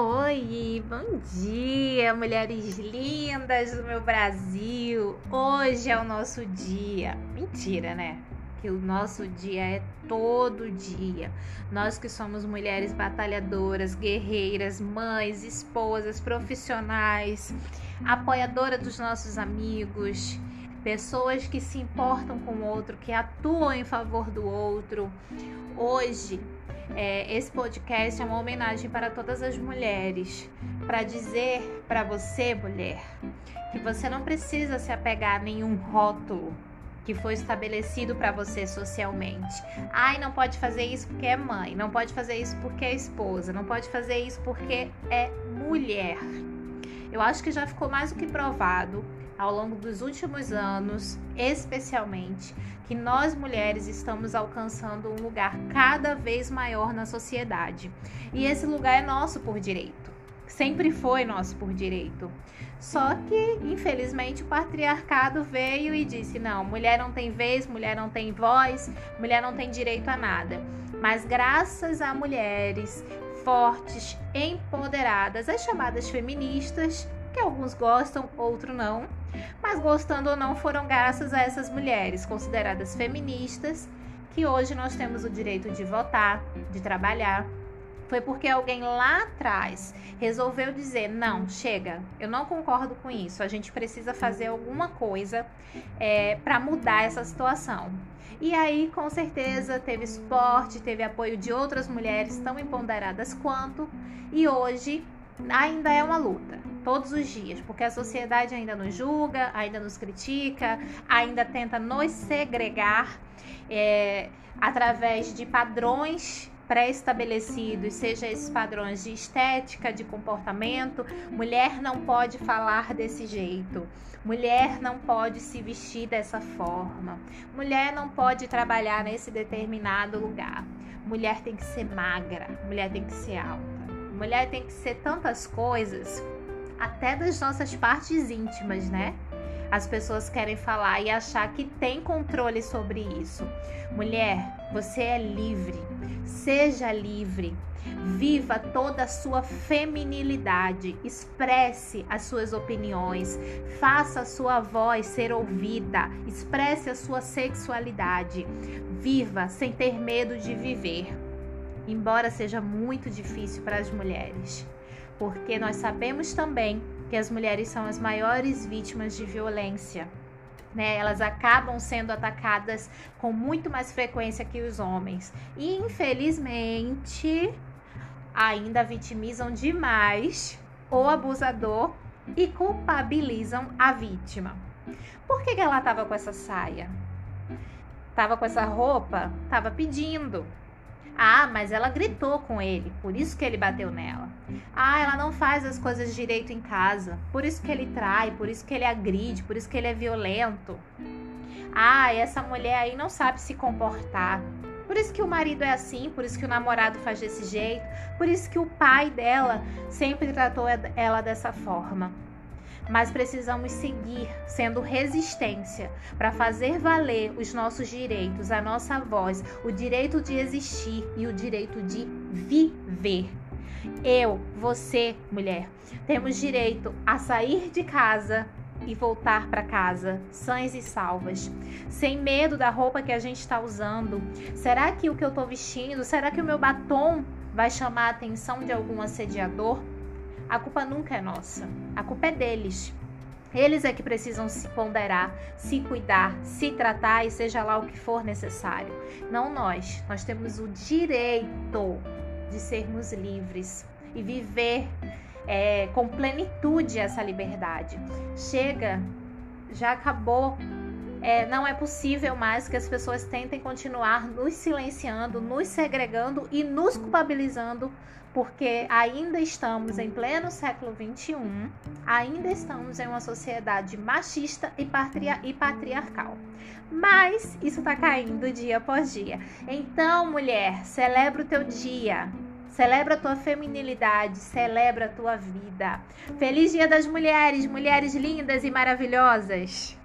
Oi, bom dia, mulheres lindas do meu Brasil. Hoje é o nosso dia. Mentira, né? Que o nosso dia é todo dia. Nós que somos mulheres batalhadoras, guerreiras, mães, esposas, profissionais, apoiadoras dos nossos amigos, pessoas que se importam com o outro, que atuam em favor do outro. Hoje é, esse podcast é uma homenagem para todas as mulheres, para dizer para você, mulher, que você não precisa se apegar a nenhum rótulo que foi estabelecido para você socialmente. Ai, não pode fazer isso porque é mãe, não pode fazer isso porque é esposa, não pode fazer isso porque é mulher. Eu acho que já ficou mais do que provado ao longo dos últimos anos, especialmente, que nós mulheres estamos alcançando um lugar cada vez maior na sociedade. E esse lugar é nosso por direito. Sempre foi nosso por direito. Só que, infelizmente, o patriarcado veio e disse: não, mulher não tem vez, mulher não tem voz, mulher não tem direito a nada. Mas graças a mulheres fortes, empoderadas, as chamadas feministas, que alguns gostam, outros não, mas gostando ou não, foram graças a essas mulheres consideradas feministas que hoje nós temos o direito de votar, de trabalhar. Foi porque alguém lá atrás resolveu dizer: não, chega, eu não concordo com isso, a gente precisa fazer alguma coisa é, para mudar essa situação. E aí, com certeza, teve suporte, teve apoio de outras mulheres tão empoderadas quanto, e hoje ainda é uma luta, todos os dias, porque a sociedade ainda nos julga, ainda nos critica, ainda tenta nos segregar é, através de padrões pré-estabelecidos, seja esses padrões de estética, de comportamento. Mulher não pode falar desse jeito. Mulher não pode se vestir dessa forma. Mulher não pode trabalhar nesse determinado lugar. Mulher tem que ser magra. Mulher tem que ser alta. Mulher tem que ser tantas coisas, até das nossas partes íntimas, né? As pessoas querem falar e achar que tem controle sobre isso. Mulher, você é livre. Seja livre. Viva toda a sua feminilidade, expresse as suas opiniões, faça a sua voz ser ouvida, expresse a sua sexualidade. Viva sem ter medo de viver embora seja muito difícil para as mulheres, porque nós sabemos também que as mulheres são as maiores vítimas de violência. Né? Elas acabam sendo atacadas com muito mais frequência que os homens. E infelizmente ainda vitimizam demais o abusador e culpabilizam a vítima. Por que, que ela estava com essa saia? Tava com essa roupa? Tava pedindo. Ah, mas ela gritou com ele, por isso que ele bateu nela. Ah, ela não faz as coisas direito em casa, por isso que ele trai, por isso que ele agride, por isso que ele é violento. Ah, essa mulher aí não sabe se comportar. Por isso que o marido é assim, por isso que o namorado faz desse jeito, por isso que o pai dela sempre tratou ela dessa forma mas precisamos seguir sendo resistência para fazer valer os nossos direitos, a nossa voz, o direito de existir e o direito de viver. Eu, você, mulher, temos direito a sair de casa e voltar para casa sãs e salvas, sem medo da roupa que a gente está usando. Será que o que eu estou vestindo, será que o meu batom vai chamar a atenção de algum assediador? A culpa nunca é nossa, a culpa é deles. Eles é que precisam se ponderar, se cuidar, se tratar e seja lá o que for necessário. Não nós. Nós temos o direito de sermos livres e viver é, com plenitude essa liberdade. Chega, já acabou. É, não é possível mais que as pessoas tentem continuar nos silenciando, nos segregando e nos culpabilizando porque ainda estamos em pleno século XXI, ainda estamos em uma sociedade machista e, patria e patriarcal. Mas isso está caindo dia após dia. Então, mulher, celebra o teu dia. Celebra a tua feminilidade, celebra a tua vida. Feliz Dia das Mulheres, mulheres lindas e maravilhosas.